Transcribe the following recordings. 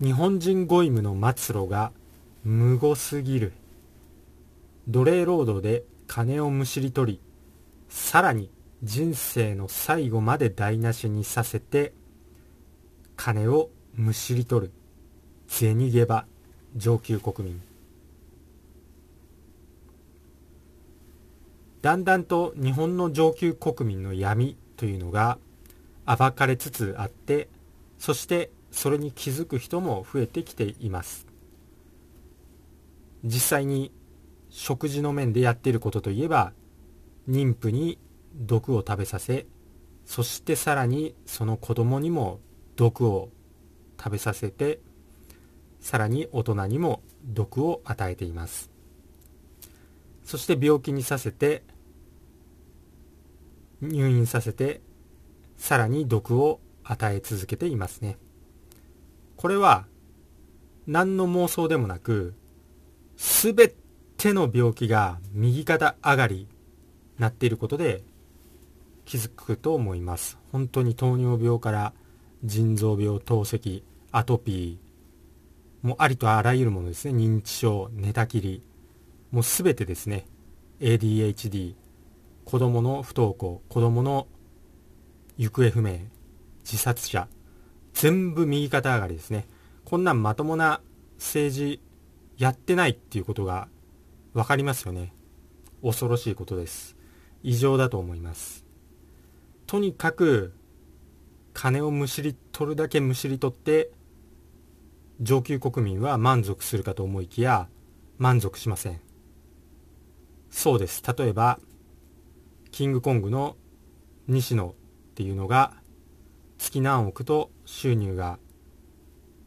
日本人ゴイムの末路が無語すぎる。奴隷労働で金をむしり取りさらに人生の最後まで台無しにさせて金をむしり取る。銭ゲバ上級国民。だんだんと日本の上級国民の闇というのが暴かれつつあってそしてそれに気づく人も増えてきています。実際に食事の面でやっていることといえば妊婦に毒を食べさせそしてさらにその子供にも毒を食べさせてさらに大人にも毒を与えています。そして病気にさせて入院させてさらに毒を与え続けていますね。これは何の妄想でもなくすべての病気が右肩上がりなっていることで気づくと思います。本当に糖尿病から腎臓病透析アトピーもうありとあらゆるものですね。認知症寝たきりもうすべてですね。ADHD 子供の不登校子供の行方不明自殺者全部右肩上がりですね。こんなんまともな政治やってないっていうことが分かりますよね。恐ろしいことです。異常だと思います。とにかく金をむしり取るだけむしり取って上級国民は満足するかと思いきや満足しません。そうです。例えばキングコングの西野っていうのが月何億と収入が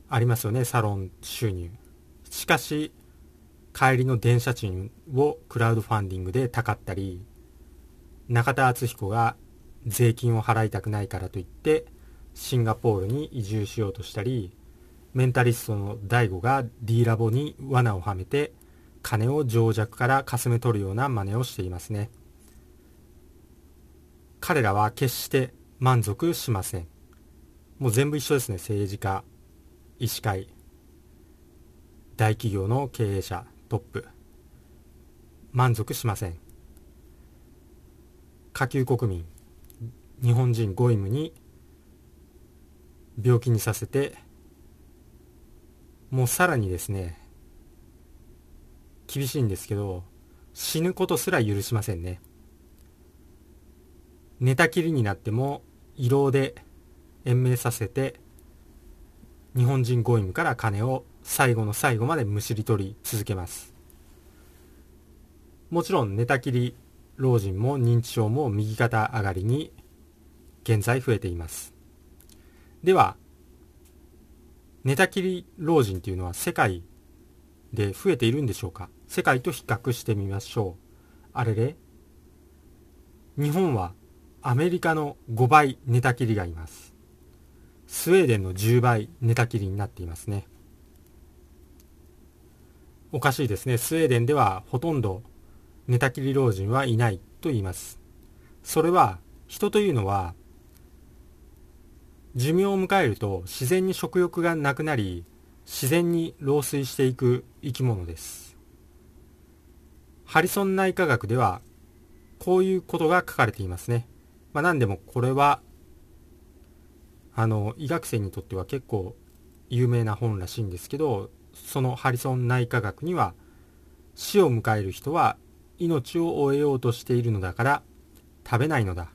ありますよねサロン収入。しかし帰りの電車賃をクラウドファンディングでたかったり中田敦彦が税金を払いたくないからといってシンガポールに移住しようとしたりメンタリストの DAIGO が D ラボに罠をはめて金を情弱からかすめ取るような真似をしていますね。彼らは決して満足しません。もう全部一緒ですね。政治家医師会大企業の経営者トップ。満足しません。下級国民日本人ゴイムに病気にさせてもうさらにですね厳しいんですけど死ぬことすら許しませんね。寝たきりになっても胃ろうで延命させて日本人ゴイムから金を最後の最後までむしり取り続けます。もちろん寝たきり老人も認知症も右肩上がりに現在増えています。では寝たきり老人というのは世界で増えているんでしょうか？世界と比較してみましょう。あれれ日本はアメリカの5倍寝たきりがいます。スウェーデンの10倍寝たきりになっていますね。おかしいですね。スウェーデンではほとんど寝たきり老人はいないと言います。それは人というのは寿命を迎えると自然に食欲がなくなり自然に老衰していく生き物です。ハリソン内科学ではこういうことが書かれていますね、まあ、何でもこれはあの医学生にとっては結構有名な本らしいんですけどそのハリソン内科学には死を迎える人は命を終えようとしているのだから食べないのだ。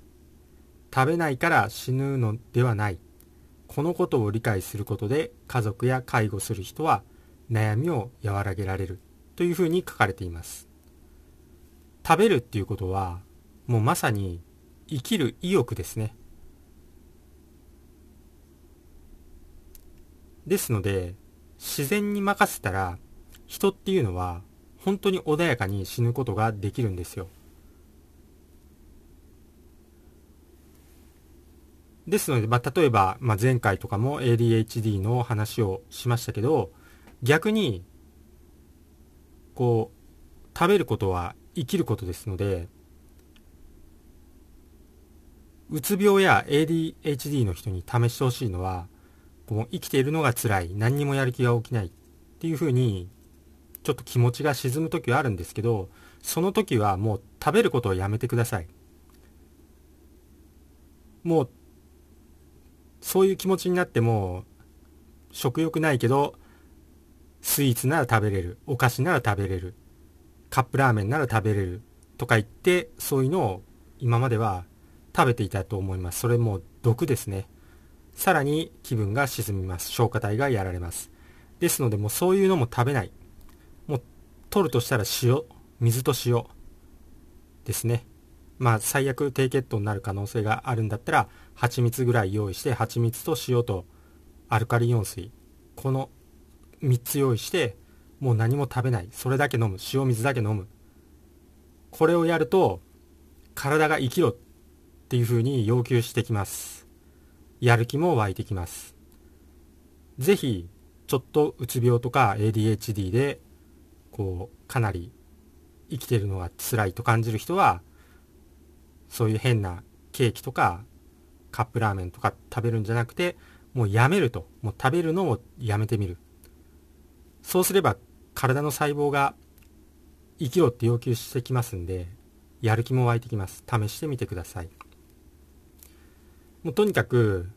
食べないから死ぬのではない。このことを理解することで家族や介護する人は悩みを和らげられる。というふうに書かれています。食べるっていうことはもうまさに生きる意欲ですね。ですので自然に任せたら人っていうのは本当に穏やかに死ぬことができるんですよ。ですので、まあ、例えば、まあ、前回とかも ADHD の話をしましたけど逆にこう食べることは生きることですのでうつ病や ADHD の人に試してほしいのはこう生きているのが辛い何にもやる気が起きないっていうふうにちょっと気持ちが沈む時はあるんですけどその時はもう食べることをやめてください。もうそういう気持ちになっても食欲ないけどスイーツなら食べれるお菓子なら食べれるカップラーメンなら食べれるとか言ってそういうのを今までは食べていたと思います。それも毒ですね。さらに気分が沈みます。消化体がやられます。ですのでもうそういうのも食べない。もう取るとしたら塩水と塩ですね。まあ最悪低血糖になる可能性があるんだったら蜂蜜ぐらい用意して蜂蜜と塩とアルカリイオン水。この3つ用意してもう何も食べない。それだけ飲む塩水だけ飲む。これをやると体が生きろっていうふうに要求してきます。やる気も湧いてきます。ぜひちょっとうつ病とか ADHD でこうかなり生きてるのが辛いと感じる人はそういう変なケーキとかカップラーメンとか食べるんじゃなくてもうやめると。もう食べるのをやめてみる。そうすれば体の細胞が生きろって要求してきますんでやる気も湧いてきます。試してみてください。もうとにかく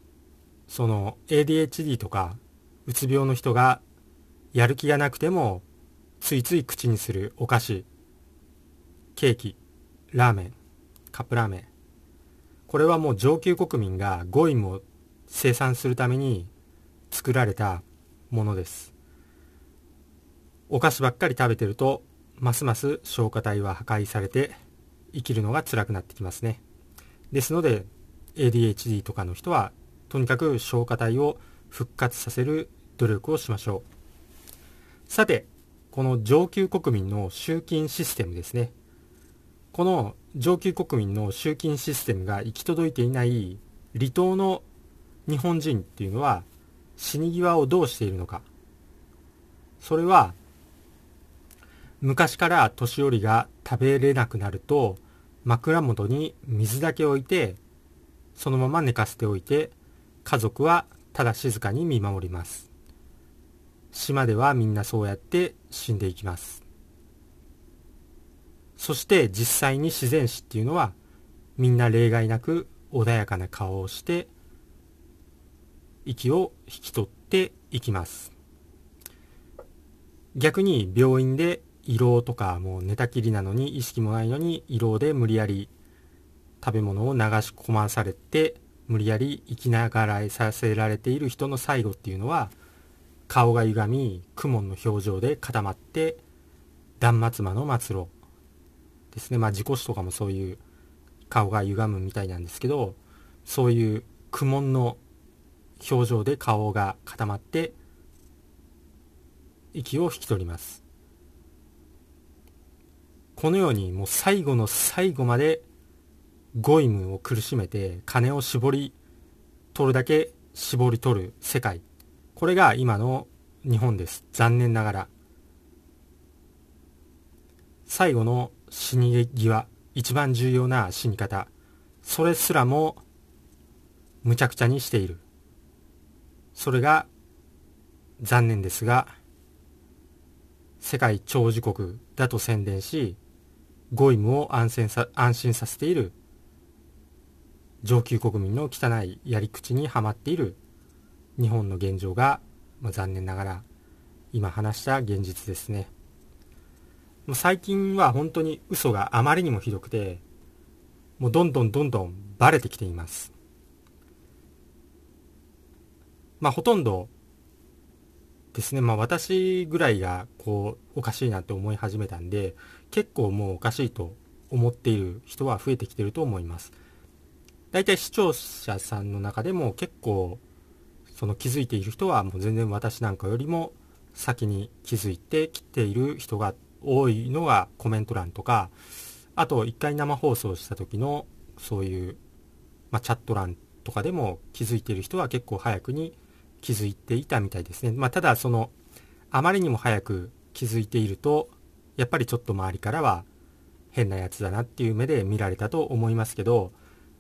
その ADHD とかうつ病の人がやる気がなくてもついつい口にするお菓子ケーキラーメンカップラーメン。これはもう上級国民がゴイムを生産するために作られたものです。お菓子ばっかり食べてるとますます消化体は破壊されて生きるのが辛くなってきますね。ですので ADHD とかの人はとにかく消化体を復活させる努力をしましょう。さてこの上級国民の集金システムですね。この上級国民の集金システムが行き届いていない離島の日本人っていうのは死に際をどうしているのか。それは昔から年寄りが食べれなくなると枕元に水だけ置いてそのまま寝かせておいて家族はただ静かに見守ります。島ではみんなそうやって死んでいきます。そして実際に自然死っていうのはみんな例外なく穏やかな顔をして息を引き取っていきます。逆に病院で胃ろうとかもう寝たきりなのに意識もないのに胃ろうで無理やり食べ物を流し込まされて無理やり生きながらえさせられている人の最後っていうのは顔が歪み苦悶の表情で固まって断末魔の末路ですね。まあ事故死とかもそういう顔が歪むみたいなんですけどそういう苦悶の表情で顔が固まって息を引き取ります。このようにもう最後の最後までゴイムを苦しめて金を絞り取るだけ絞り取る世界。これが今の日本です。残念ながら。最後の死に際一番重要な死に方。それすらもむちゃくちゃにしている。それが残念ですが世界長寿国だと宣伝しゴイムを安心さ安心させている。上級国民の汚いやり口にはまっている日本の現状が、まあ、残念ながら今話した現実ですね。最近は本当に嘘があまりにもひどくて、もうどんどんどんどんバレてきています。まあほとんどですね、まあ私ぐらいがこうおかしいなって思い始めたんで、結構もうおかしいと思っている人は増えてきてると思います。大体視聴者さんの中でも結構その気づいている人はもう全然私なんかよりも先に気づいてきている人が多いのがコメント欄とか、あと一回生放送した時のそういう、まあ、チャット欄とかでも気づいている人は結構早くに気づいていたみたいですね。まあ、ただその、あまりにも早く気づいていると、やっぱりちょっと周りからは変なやつだなっていう目で見られたと思いますけど、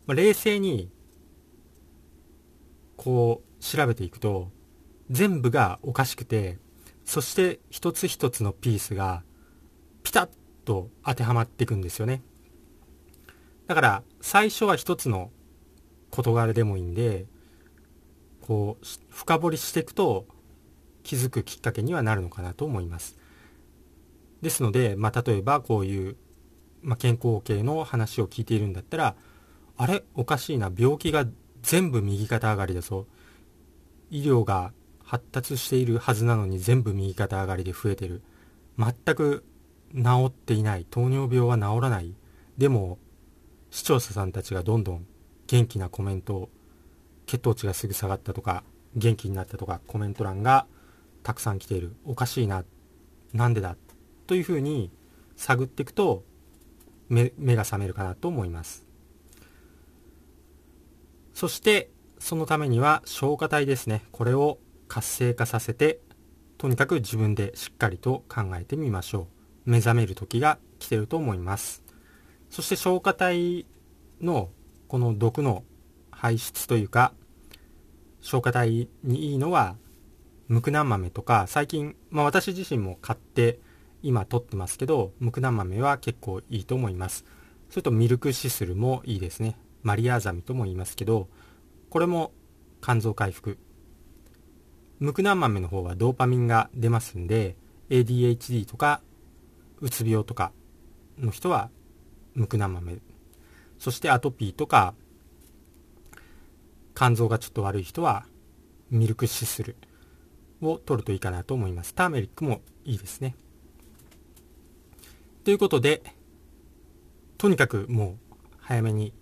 まあ、冷静にこう調べていくと、全部がおかしくてそして一つ一つのピースがピタッと当てはまっていくんですよね。だから最初は一つの事柄でもいいんでこう深掘りしていくと気づくきっかけにはなるのかなと思います。ですので、まあ、例えばこういう、まあ、健康系の話を聞いているんだったらあれ？おかしいな。病気が全部右肩上がりだぞ。医療が発達しているはずなのに全部右肩上がりで増えてる。全く治っていない。糖尿病は治らない。でも視聴者さんたちがどんどん元気なコメント血糖値がすぐ下がったとか元気になったとかコメント欄がたくさん来ている。おかしいな。なんでだ？というふうに探っていくと目が覚めるかなと思います。そしてそのためには消化体ですね。これを活性化させてとにかく自分でしっかりと考えてみましょう。目覚める時が来てると思います。そして消化体のこの毒の排出というか消化体にいいのはムクナン豆とか最近、まあ、私自身も買って今取ってますけどムクナン豆は結構いいと思います。それとミルクシスルもいいですね。マリアザミとも言いますけどこれも肝臓回復。ムクナン豆の方はドーパミンが出ますんで ADHD とかうつ病とかの人はムクナン豆そしてアトピーとか肝臓がちょっと悪い人はミルクシスル。を取るといいかなと思います。ターメリックもいいですね。ということでとにかくもう早めに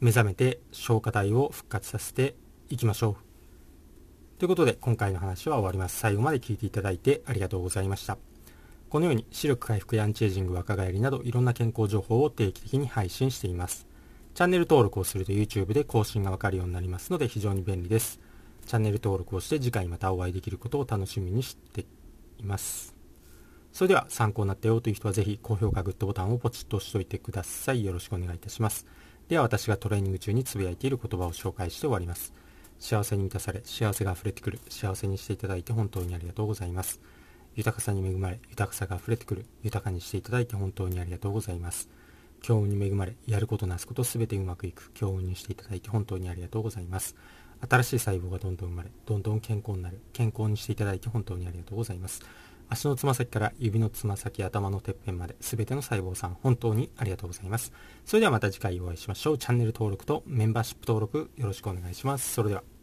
目覚めて消化体を復活させていきましょう。ということで今回の話は終わります。最後まで聞いていただいてありがとうございました。このように視力回復やアンチエイジング若返りなどいろんな健康情報を定期的に配信しています。チャンネル登録をすると YouTube で更新がわかるようになりますので非常に便利です。チャンネル登録をして次回またお会いできることを楽しみにしています。それでは参考になったよという人はぜひ高評価グッドボタンをポチッと押しておいてください。よろしくお願いいたします。では私がトレーニング中につぶやいている言葉を紹介して終わります。幸せに満たされ、幸せが溢れてくる、幸せにしていただいて本当にありがとうございます。豊かさに恵まれ、豊かさが溢れてくる、豊かにしていただいて本当にありがとうございます。強運に恵まれ、やることなすことすべてうまくいく、強運にしていただいて本当にありがとうございます。新しい細胞がどんどん生まれ、どんどん健康になる、健康にしていただいて本当にありがとうございます。足のつま先から指のつま先、頭のてっぺんまで、すべての細胞さん、本当にありがとうございます。それではまた次回お会いしましょう。チャンネル登録とメンバーシップ登録よろしくお願いします。それでは。